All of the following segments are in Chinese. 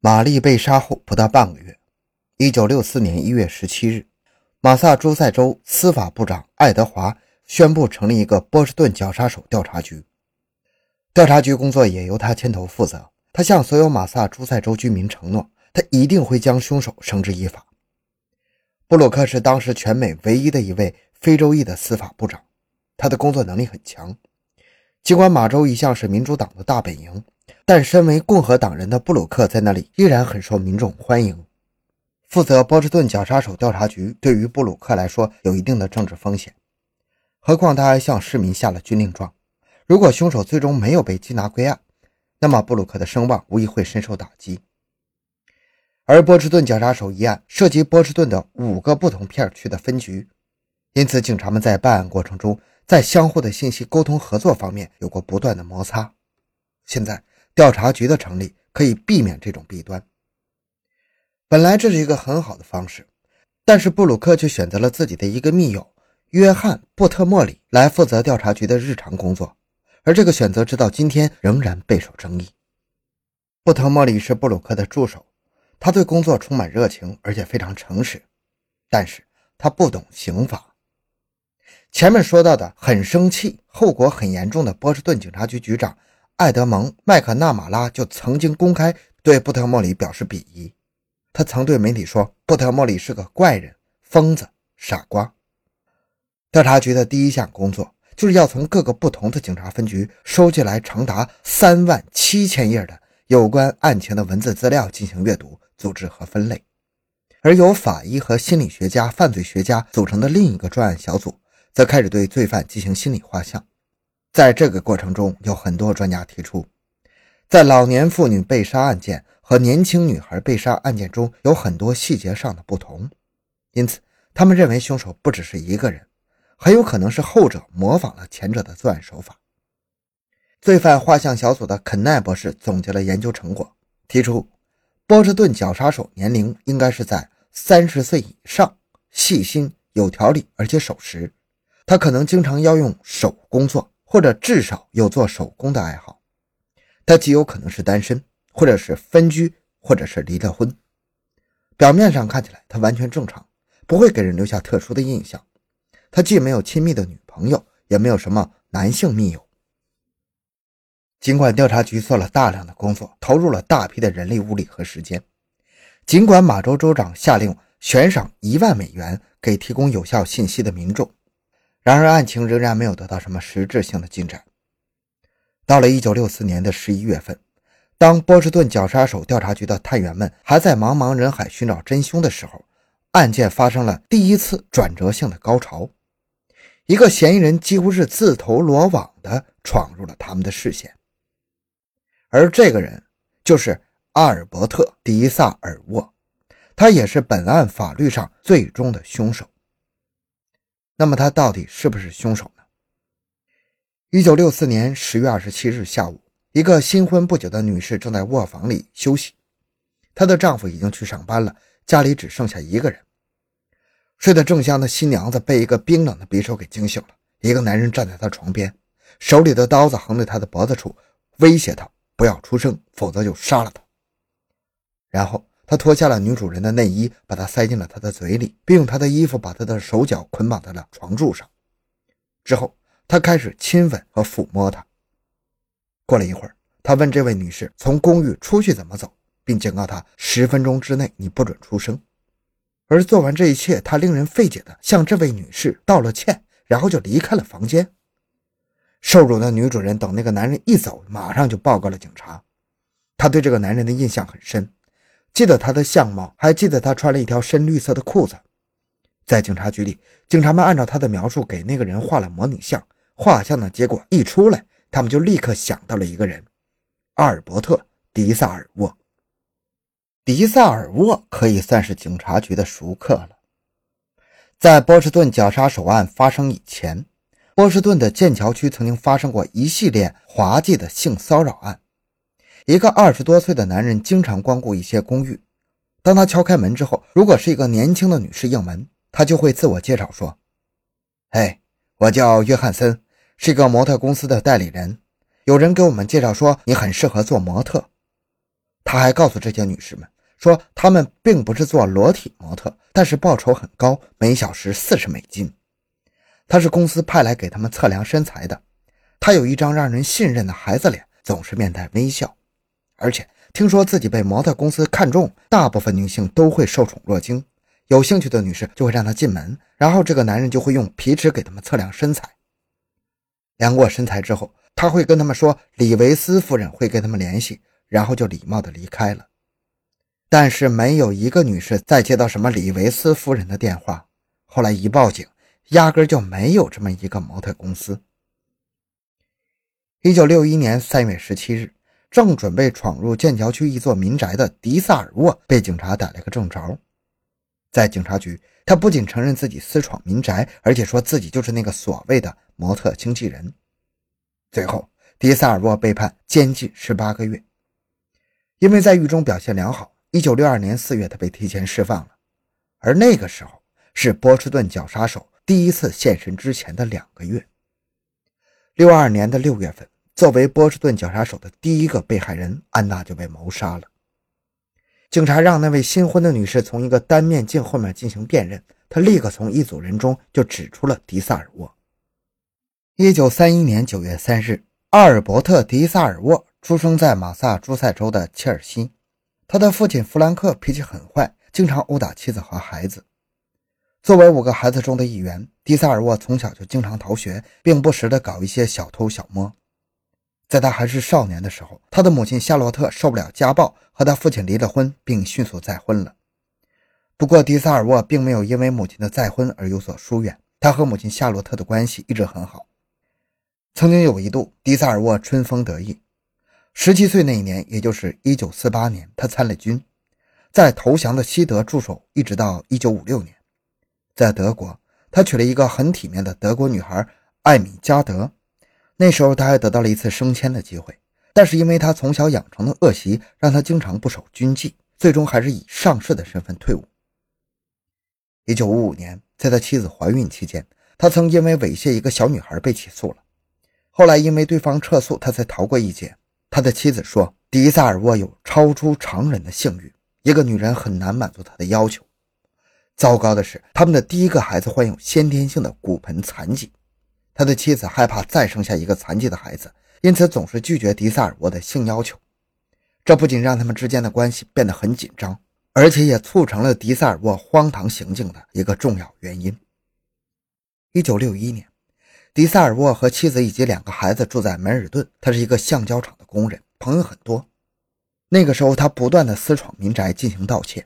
玛丽被杀后不到半个月，一九六四年一月十七日，马萨诸塞州司法部长爱德华宣布成立一个波士顿绞杀手调查局。调查局工作也由他牵头负责。他向所有马萨诸塞州居民承诺，他一定会将凶手绳之以法。布鲁克是当时全美唯一的一位非洲裔的司法部长，他的工作能力很强。尽管马州一向是民主党的大本营。但身为共和党人的布鲁克在那里依然很受民众欢迎。负责波士顿绞杀手调查局对于布鲁克来说有一定的政治风险，何况他还向市民下了军令状。如果凶手最终没有被缉拿归案，那么布鲁克的声望无疑会深受打击。而波士顿绞杀手一案涉及波士顿的五个不同片区的分局，因此警察们在办案过程中，在相互的信息沟通合作方面有过不断的摩擦。现在。调查局的成立可以避免这种弊端。本来这是一个很好的方式，但是布鲁克却选择了自己的一个密友约翰·布特莫里来负责调查局的日常工作，而这个选择直到今天仍然备受争议。布特莫里是布鲁克的助手，他对工作充满热情，而且非常诚实，但是他不懂刑法。前面说到的很生气、后果很严重的波士顿警察局局长。艾德蒙·麦克纳马拉就曾经公开对布特莫里表示鄙夷，他曾对媒体说：“布特莫里是个怪人、疯子、傻瓜。”调查局的第一项工作就是要从各个不同的警察分局收集来长达三万七千页的有关案情的文字资料进行阅读、组织和分类，而由法医和心理学家、犯罪学家组成的另一个专案小组则开始对罪犯进行心理画像。在这个过程中，有很多专家提出，在老年妇女被杀案件和年轻女孩被杀案件中有很多细节上的不同，因此他们认为凶手不只是一个人，很有可能是后者模仿了前者的作案手法。罪犯画像小组的肯奈博士总结了研究成果，提出波士顿绞杀手年龄应该是在三十岁以上，细心、有条理，而且守时。他可能经常要用手工作。或者至少有做手工的爱好，他极有可能是单身，或者是分居，或者是离了婚。表面上看起来他完全正常，不会给人留下特殊的印象。他既没有亲密的女朋友，也没有什么男性密友。尽管调查局做了大量的工作，投入了大批的人力、物力和时间，尽管马州州长下令悬赏一万美元给提供有效信息的民众。然而，案情仍然没有得到什么实质性的进展。到了1964年的11月份，当波士顿绞杀手调查局的探员们还在茫茫人海寻找真凶的时候，案件发生了第一次转折性的高潮。一个嫌疑人几乎是自投罗网的闯入了他们的视线，而这个人就是阿尔伯特·迪萨尔沃，他也是本案法律上最终的凶手。那么他到底是不是凶手呢？一九六四年十月二十七日下午，一个新婚不久的女士正在卧房里休息，她的丈夫已经去上班了，家里只剩下一个人。睡得正香的新娘子被一个冰冷的匕首给惊醒了。一个男人站在她床边，手里的刀子横在她的脖子处，威胁她不要出声，否则就杀了她。然后。他脱下了女主人的内衣，把她塞进了他的嘴里，并用她的衣服把她的手脚捆绑在了床柱上。之后，他开始亲吻和抚摸她。过了一会儿，他问这位女士从公寓出去怎么走，并警告她十分钟之内你不准出声。而做完这一切，他令人费解地向这位女士道了歉，然后就离开了房间。受辱的女主人等那个男人一走，马上就报告了警察。他对这个男人的印象很深。记得他的相貌，还记得他穿了一条深绿色的裤子。在警察局里，警察们按照他的描述给那个人画了模拟像。画像的结果一出来，他们就立刻想到了一个人——阿尔伯特·迪萨尔沃。迪萨尔沃可以算是警察局的熟客了。在波士顿绞杀手案发生以前，波士顿的剑桥区曾经发生过一系列滑稽的性骚扰案。一个二十多岁的男人经常光顾一些公寓。当他敲开门之后，如果是一个年轻的女士应门，他就会自我介绍说：“嘿，我叫约翰森，是一个模特公司的代理人。有人给我们介绍说你很适合做模特。”他还告诉这些女士们说，他们并不是做裸体模特，但是报酬很高，每小时四十美金。他是公司派来给他们测量身材的。他有一张让人信任的孩子脸，总是面带微笑。而且听说自己被模特公司看中，大部分女性都会受宠若惊。有兴趣的女士就会让他进门，然后这个男人就会用皮尺给他们测量身材。量过身材之后，他会跟他们说李维斯夫人会跟他们联系，然后就礼貌地离开了。但是没有一个女士再接到什么李维斯夫人的电话。后来一报警，压根就没有这么一个模特公司。一九六一年三月十七日，正准备闯入剑桥区一座民宅的迪萨尔沃被警察逮了个正着。在警察局，他不仅承认自己私闯民宅，而且说自己就是那个所谓的模特经纪人。最后，迪萨尔沃被判监禁十八个月。因为在狱中表现良好，一九六二年四月，他被提前释放了。而那个时候是波士顿绞杀手第一次现身之前的两个月。六二年的六月份，作为波士顿绞杀手的第一个被害人，安娜就被谋杀了。警察让那位新婚的女士从一个单面镜后面进行辨认，她立刻从一组人中就指出了迪萨尔沃。一九三一年九月三日，阿尔伯特·迪萨尔沃出生在马萨诸塞州的切尔西。他的父亲弗兰克脾气很坏，经常殴打妻子和孩子。作为五个孩子中的一员，迪萨尔沃从小就经常逃学，并不时地搞一些小偷小摸。在他还是少年的时候，他的母亲夏洛特受不了家暴，和他父亲离了婚，并迅速再婚了。不过，迪萨尔沃并没有因为母亲的再婚而有所疏远，他和母亲夏洛特的关系一直很好。曾经有一度，迪萨尔沃春风得意。十七岁那一年，也就是一九四八年，他参了军，在投降的西德驻守，一直到一九五六年。在德国，他娶了一个很体面的德国女孩艾米加德。那时候他还得到了一次升迁的机会，但是因为他从小养成的恶习，让他经常不守军纪，最终还是以上士的身份退伍。一九五五年，在他妻子怀孕期间，他曾因为猥亵一个小女孩被起诉了。后来因为对方撤诉，他才逃过一劫。他的妻子说：“迪萨尔沃有超出常人的性欲，一个女人很难满足他的要求。”糟糕的是，他们的第一个孩子患有先天性的骨盆残疾。他的妻子害怕再生下一个残疾的孩子，因此总是拒绝迪萨尔沃的性要求。这不仅让他们之间的关系变得很紧张，而且也促成了迪萨尔沃荒唐行径的一个重要原因。一九六一年，迪萨尔沃和妻子以及两个孩子住在梅尔顿，他是一个橡胶厂的工人，朋友很多。那个时候，他不断的私闯民宅进行盗窃。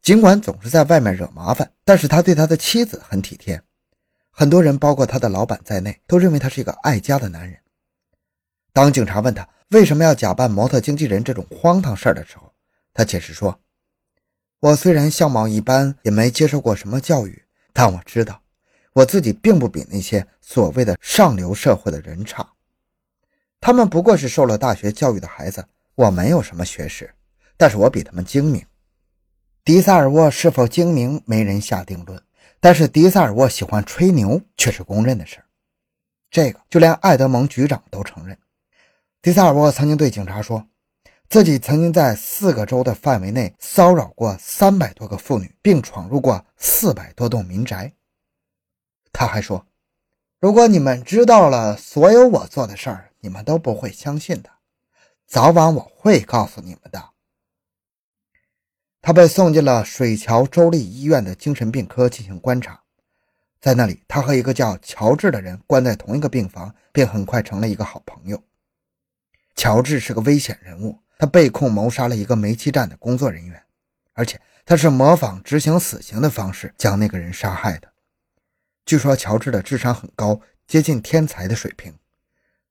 尽管总是在外面惹麻烦，但是他对他的妻子很体贴。很多人，包括他的老板在内，都认为他是一个爱家的男人。当警察问他为什么要假扮模特经纪人这种荒唐事儿的时候，他解释说：“我虽然相貌一般，也没接受过什么教育，但我知道我自己并不比那些所谓的上流社会的人差。他们不过是受了大学教育的孩子，我没有什么学识，但是我比他们精明。”迪萨尔沃是否精明，没人下定论。但是迪萨尔沃喜欢吹牛却是公认的事这个就连艾德蒙局长都承认。迪萨尔沃曾经对警察说，自己曾经在四个州的范围内骚扰过三百多个妇女，并闯入过四百多栋民宅。他还说，如果你们知道了所有我做的事儿，你们都不会相信的。早晚我会告诉你们的。他被送进了水桥州立医院的精神病科进行观察，在那里，他和一个叫乔治的人关在同一个病房，并很快成了一个好朋友。乔治是个危险人物，他被控谋杀了一个煤气站的工作人员，而且他是模仿执行死刑的方式将那个人杀害的。据说乔治的智商很高，接近天才的水平，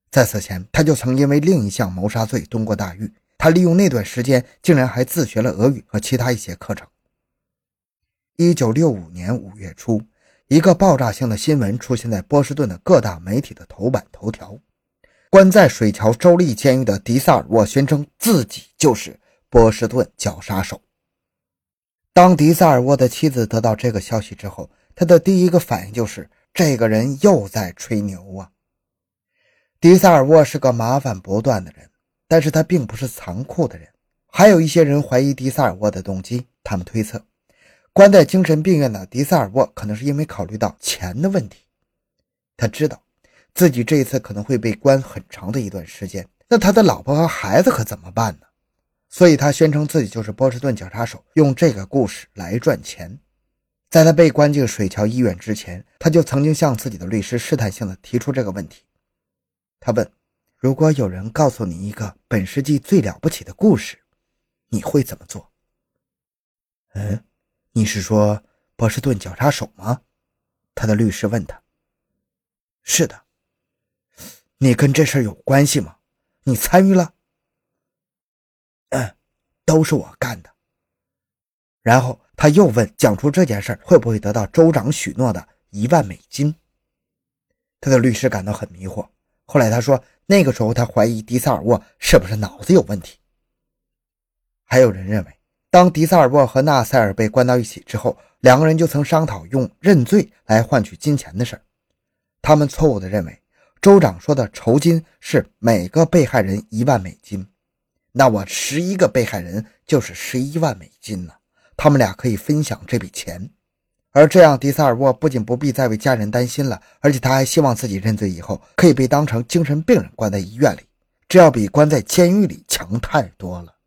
在此前他就曾因为另一项谋杀罪蹲过大狱。他利用那段时间，竟然还自学了俄语和其他一些课程。一九六五年五月初，一个爆炸性的新闻出现在波士顿的各大媒体的头版头条：关在水桥州立监狱的迪萨尔沃宣称自己就是波士顿绞杀手。当迪萨尔沃的妻子得到这个消息之后，他的第一个反应就是这个人又在吹牛啊！迪萨尔沃是个麻烦不断的人。但是他并不是残酷的人，还有一些人怀疑迪萨尔沃的动机，他们推测，关在精神病院的迪萨尔沃可能是因为考虑到钱的问题。他知道自己这一次可能会被关很长的一段时间，那他的老婆和孩子可怎么办呢？所以他宣称自己就是波士顿绞杀手，用这个故事来赚钱。在他被关进水桥医院之前，他就曾经向自己的律师试探性的提出这个问题。他问：“如果有人告诉你一个本世纪最了不起的故事，你会怎么做？”“嗯，你是说波士顿绞杀手吗？”他的律师问他。“是的。”“你跟这事有关系吗？你参与了？”“嗯，都是我干的。”然后。他又问：“讲出这件事会不会得到州长许诺的一万美金？”他的律师感到很迷惑。后来他说：“那个时候他怀疑迪萨尔沃是不是脑子有问题。”还有人认为，当迪萨尔沃和纳塞尔被关到一起之后，两个人就曾商讨用认罪来换取金钱的事他们错误地认为，州长说的酬金是每个被害人一万美金。那我十一个被害人就是十一万美金呢？他们俩可以分享这笔钱，而这样，迪萨尔沃不仅不必再为家人担心了，而且他还希望自己认罪以后可以被当成精神病人关在医院里，这要比关在监狱里强太多了。